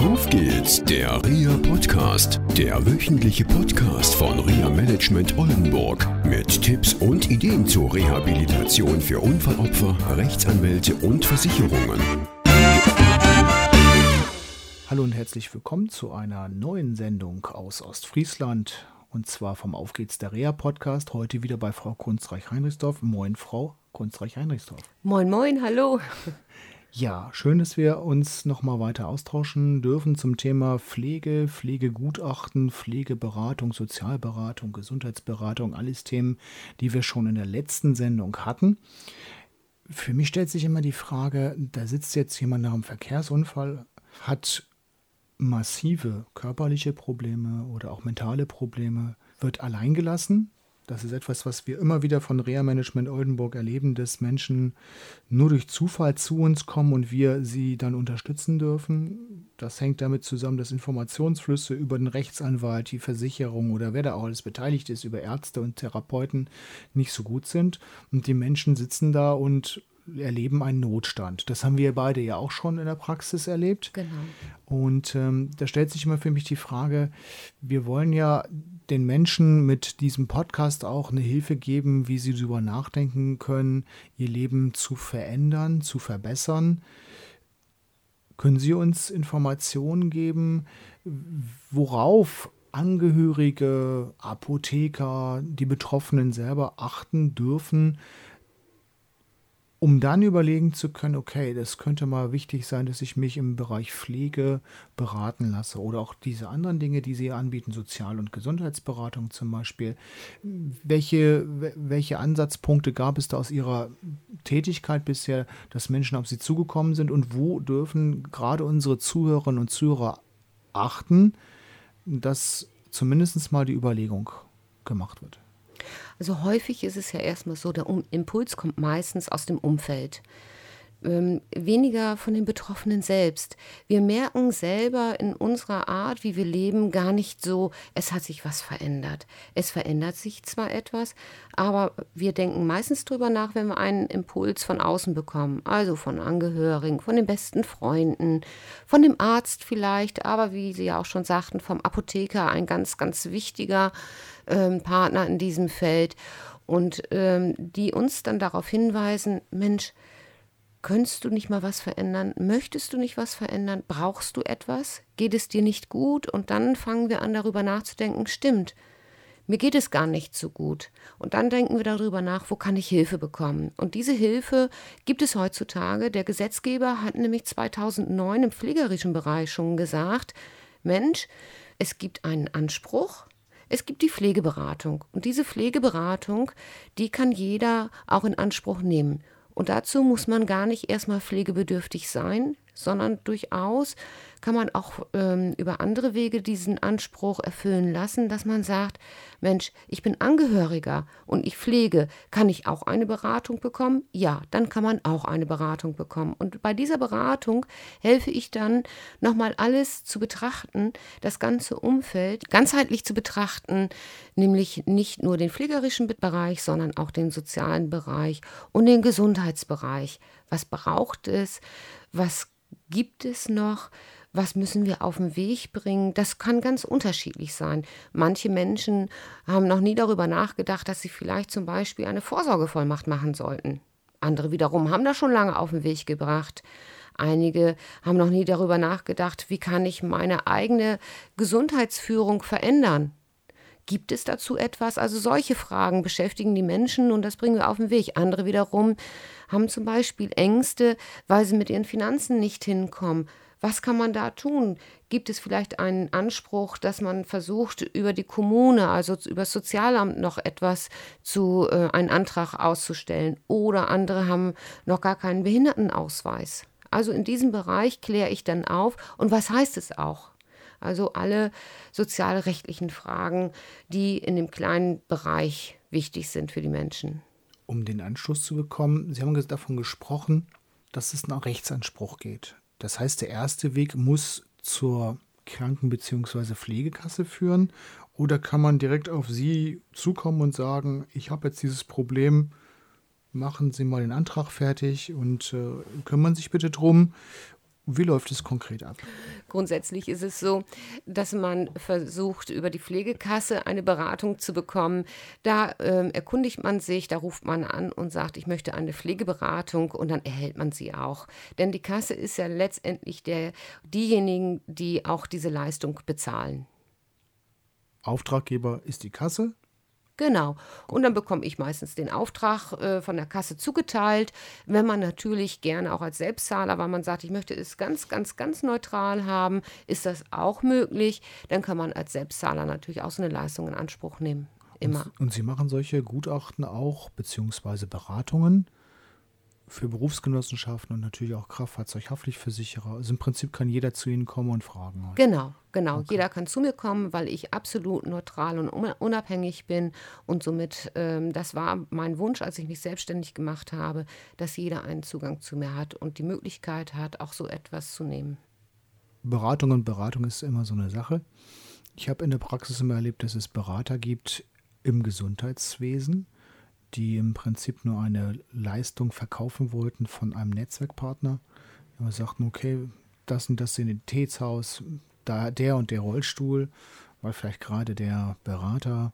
Auf geht's, der RIA Podcast, der wöchentliche Podcast von RIA Management Oldenburg mit Tipps und Ideen zur Rehabilitation für Unfallopfer, Rechtsanwälte und Versicherungen. Hallo und herzlich willkommen zu einer neuen Sendung aus Ostfriesland und zwar vom Auf geht's der REA Podcast. Heute wieder bei Frau Kunstreich-Heinrichsdorf. Moin, Frau Kunstreich-Heinrichsdorf. Moin, moin, hallo. Ja, schön, dass wir uns nochmal weiter austauschen dürfen zum Thema Pflege, Pflegegutachten, Pflegeberatung, Sozialberatung, Gesundheitsberatung, alles Themen, die wir schon in der letzten Sendung hatten. Für mich stellt sich immer die Frage, da sitzt jetzt jemand nach einem Verkehrsunfall, hat massive körperliche Probleme oder auch mentale Probleme, wird alleingelassen, das ist etwas, was wir immer wieder von Rea Management Oldenburg erleben, dass Menschen nur durch Zufall zu uns kommen und wir sie dann unterstützen dürfen. Das hängt damit zusammen, dass Informationsflüsse über den Rechtsanwalt, die Versicherung oder wer da auch alles beteiligt ist, über Ärzte und Therapeuten nicht so gut sind. Und die Menschen sitzen da und erleben einen Notstand. Das haben wir beide ja auch schon in der Praxis erlebt. Genau. Und ähm, da stellt sich immer für mich die Frage, wir wollen ja den Menschen mit diesem Podcast auch eine Hilfe geben, wie sie darüber nachdenken können, ihr Leben zu verändern, zu verbessern. Können Sie uns Informationen geben, worauf Angehörige, Apotheker, die Betroffenen selber achten dürfen, um dann überlegen zu können, okay, das könnte mal wichtig sein, dass ich mich im Bereich Pflege beraten lasse oder auch diese anderen Dinge, die Sie anbieten, Sozial- und Gesundheitsberatung zum Beispiel. Welche, welche Ansatzpunkte gab es da aus Ihrer Tätigkeit bisher, dass Menschen auf Sie zugekommen sind und wo dürfen gerade unsere Zuhörerinnen und Zuhörer achten, dass zumindest mal die Überlegung gemacht wird? Also häufig ist es ja erstmal so, der Impuls kommt meistens aus dem Umfeld. Ähm, weniger von den Betroffenen selbst. Wir merken selber in unserer Art, wie wir leben, gar nicht so, es hat sich was verändert. Es verändert sich zwar etwas, aber wir denken meistens drüber nach, wenn wir einen Impuls von außen bekommen, also von Angehörigen, von den besten Freunden, von dem Arzt vielleicht, aber wie Sie ja auch schon sagten, vom Apotheker, ein ganz, ganz wichtiger ähm, Partner in diesem Feld und ähm, die uns dann darauf hinweisen, Mensch, Könntest du nicht mal was verändern? Möchtest du nicht was verändern? Brauchst du etwas? Geht es dir nicht gut? Und dann fangen wir an, darüber nachzudenken, stimmt, mir geht es gar nicht so gut. Und dann denken wir darüber nach, wo kann ich Hilfe bekommen? Und diese Hilfe gibt es heutzutage. Der Gesetzgeber hat nämlich 2009 im pflegerischen Bereich schon gesagt, Mensch, es gibt einen Anspruch, es gibt die Pflegeberatung. Und diese Pflegeberatung, die kann jeder auch in Anspruch nehmen. Und dazu muss man gar nicht erstmal pflegebedürftig sein, sondern durchaus kann man auch ähm, über andere Wege diesen Anspruch erfüllen lassen, dass man sagt, Mensch, ich bin Angehöriger und ich pflege, kann ich auch eine Beratung bekommen? Ja, dann kann man auch eine Beratung bekommen. Und bei dieser Beratung helfe ich dann nochmal alles zu betrachten, das ganze Umfeld ganzheitlich zu betrachten, nämlich nicht nur den pflegerischen Bereich, sondern auch den sozialen Bereich und den Gesundheitsbereich. Was braucht es? Was gibt es noch? Was müssen wir auf den Weg bringen? Das kann ganz unterschiedlich sein. Manche Menschen haben noch nie darüber nachgedacht, dass sie vielleicht zum Beispiel eine Vorsorgevollmacht machen sollten. Andere wiederum haben das schon lange auf den Weg gebracht. Einige haben noch nie darüber nachgedacht, wie kann ich meine eigene Gesundheitsführung verändern. Gibt es dazu etwas? Also solche Fragen beschäftigen die Menschen und das bringen wir auf den Weg. Andere wiederum haben zum Beispiel Ängste, weil sie mit ihren Finanzen nicht hinkommen. Was kann man da tun? Gibt es vielleicht einen Anspruch, dass man versucht, über die Kommune, also über das Sozialamt noch etwas zu, äh, einen Antrag auszustellen? Oder andere haben noch gar keinen Behindertenausweis. Also in diesem Bereich kläre ich dann auf. Und was heißt es auch? Also alle sozialrechtlichen Fragen, die in dem kleinen Bereich wichtig sind für die Menschen. Um den Anschluss zu bekommen, Sie haben davon gesprochen, dass es nach Rechtsanspruch geht. Das heißt, der erste Weg muss zur Kranken- bzw. Pflegekasse führen oder kann man direkt auf Sie zukommen und sagen, ich habe jetzt dieses Problem, machen Sie mal den Antrag fertig und äh, kümmern sich bitte drum Wie läuft es konkret ab? Grundsätzlich ist es so, dass man versucht, über die Pflegekasse eine Beratung zu bekommen. Da ähm, erkundigt man sich, da ruft man an und sagt, ich möchte eine Pflegeberatung und dann erhält man sie auch. Denn die Kasse ist ja letztendlich der, diejenigen, die auch diese Leistung bezahlen. Auftraggeber ist die Kasse, Genau. Und dann bekomme ich meistens den Auftrag äh, von der Kasse zugeteilt. Wenn man natürlich gerne auch als Selbstzahler, weil man sagt, ich möchte es ganz, ganz, ganz neutral haben, ist das auch möglich. Dann kann man als Selbstzahler natürlich auch so eine Leistung in Anspruch nehmen. Immer. Und, und Sie machen solche Gutachten auch, beziehungsweise Beratungen für Berufsgenossenschaften und natürlich auch Kraftfahrzeughaftpflichtversicherer. Also im Prinzip kann jeder zu Ihnen kommen und fragen. Halt. Genau, genau. Okay. Jeder kann zu mir kommen, weil ich absolut neutral und unabhängig bin. Und somit, ähm, das war mein Wunsch, als ich mich selbstständig gemacht habe, dass jeder einen Zugang zu mir hat und die Möglichkeit hat, auch so etwas zu nehmen. Beratung und Beratung ist immer so eine Sache. Ich habe in der Praxis immer erlebt, dass es Berater gibt im Gesundheitswesen die im Prinzip nur eine Leistung verkaufen wollten von einem Netzwerkpartner. Wir sagten, okay, das und das Sanitätshaus, da der und der Rollstuhl, weil vielleicht gerade der Berater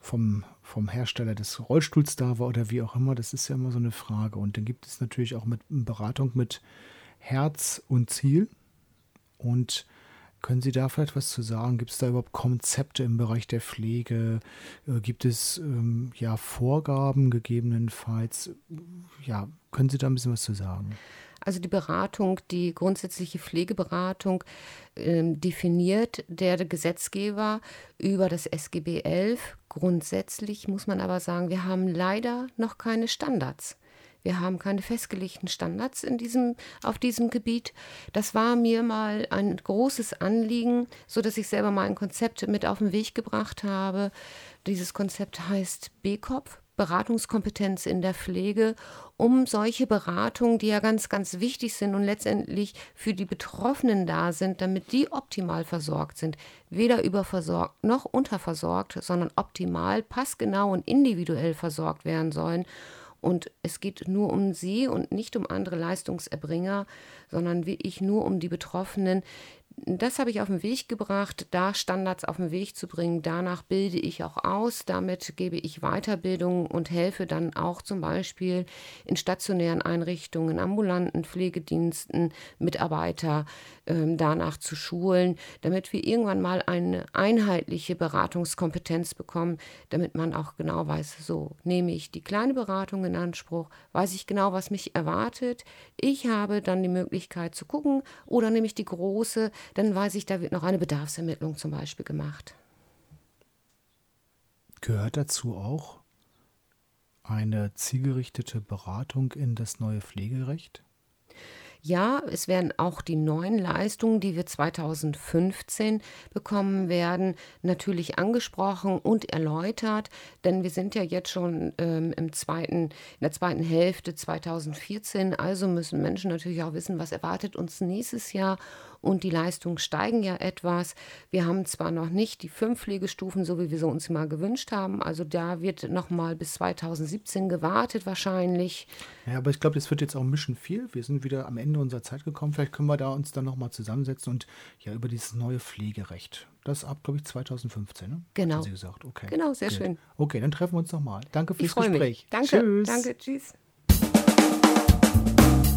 vom, vom Hersteller des Rollstuhls da war oder wie auch immer, das ist ja immer so eine Frage. Und dann gibt es natürlich auch mit Beratung mit Herz und Ziel. Und können Sie da vielleicht was zu sagen? Gibt es da überhaupt Konzepte im Bereich der Pflege? Äh, gibt es ähm, ja Vorgaben gegebenenfalls? Ja, können Sie da ein bisschen was zu sagen? Also die Beratung, die grundsätzliche Pflegeberatung ähm, definiert der Gesetzgeber über das SGB 11. Grundsätzlich muss man aber sagen, wir haben leider noch keine Standards. Wir haben keine festgelegten Standards in diesem, auf diesem Gebiet. Das war mir mal ein großes Anliegen, so dass ich selber mal ein Konzept mit auf den Weg gebracht habe. Dieses Konzept heißt B-Kopf, Beratungskompetenz in der Pflege, um solche Beratungen, die ja ganz, ganz wichtig sind und letztendlich für die Betroffenen da sind, damit die optimal versorgt sind, weder überversorgt noch unterversorgt, sondern optimal, passgenau und individuell versorgt werden sollen. Und es geht nur um sie und nicht um andere Leistungserbringer, sondern wie ich nur um die Betroffenen, das habe ich auf den Weg gebracht, da Standards auf den Weg zu bringen. Danach bilde ich auch aus. Damit gebe ich Weiterbildung und helfe dann auch zum Beispiel in stationären Einrichtungen, ambulanten Pflegediensten Mitarbeiter ähm, danach zu schulen, damit wir irgendwann mal eine einheitliche Beratungskompetenz bekommen, damit man auch genau weiß, so nehme ich die kleine Beratung in Anspruch, weiß ich genau, was mich erwartet. Ich habe dann die Möglichkeit zu gucken oder nehme ich die große, dann weiß ich, da wird noch eine Bedarfsermittlung zum Beispiel gemacht. Gehört dazu auch eine zielgerichtete Beratung in das neue Pflegerecht? Ja, es werden auch die neuen Leistungen, die wir 2015 bekommen werden, natürlich angesprochen und erläutert, denn wir sind ja jetzt schon ähm, im zweiten, in der zweiten Hälfte 2014, also müssen Menschen natürlich auch wissen, was erwartet uns nächstes Jahr und die Leistungen steigen ja etwas. Wir haben zwar noch nicht die fünf Pflegestufen, so wie wir sie uns mal gewünscht haben, also da wird noch mal bis 2017 gewartet wahrscheinlich. Ja, aber ich glaube, das wird jetzt auch ein bisschen viel. Wir sind wieder am Ende unserer Zeit gekommen. Vielleicht können wir da uns dann noch mal zusammensetzen und ja über dieses neue Pflegerecht. Das ab, glaube ich, 2015, ne? Genau. Haben Sie gesagt, okay. Genau, sehr Gut. schön. Okay, dann treffen wir uns nochmal. Danke fürs ich Gespräch. Mich. Danke. Tschüss. Danke, tschüss.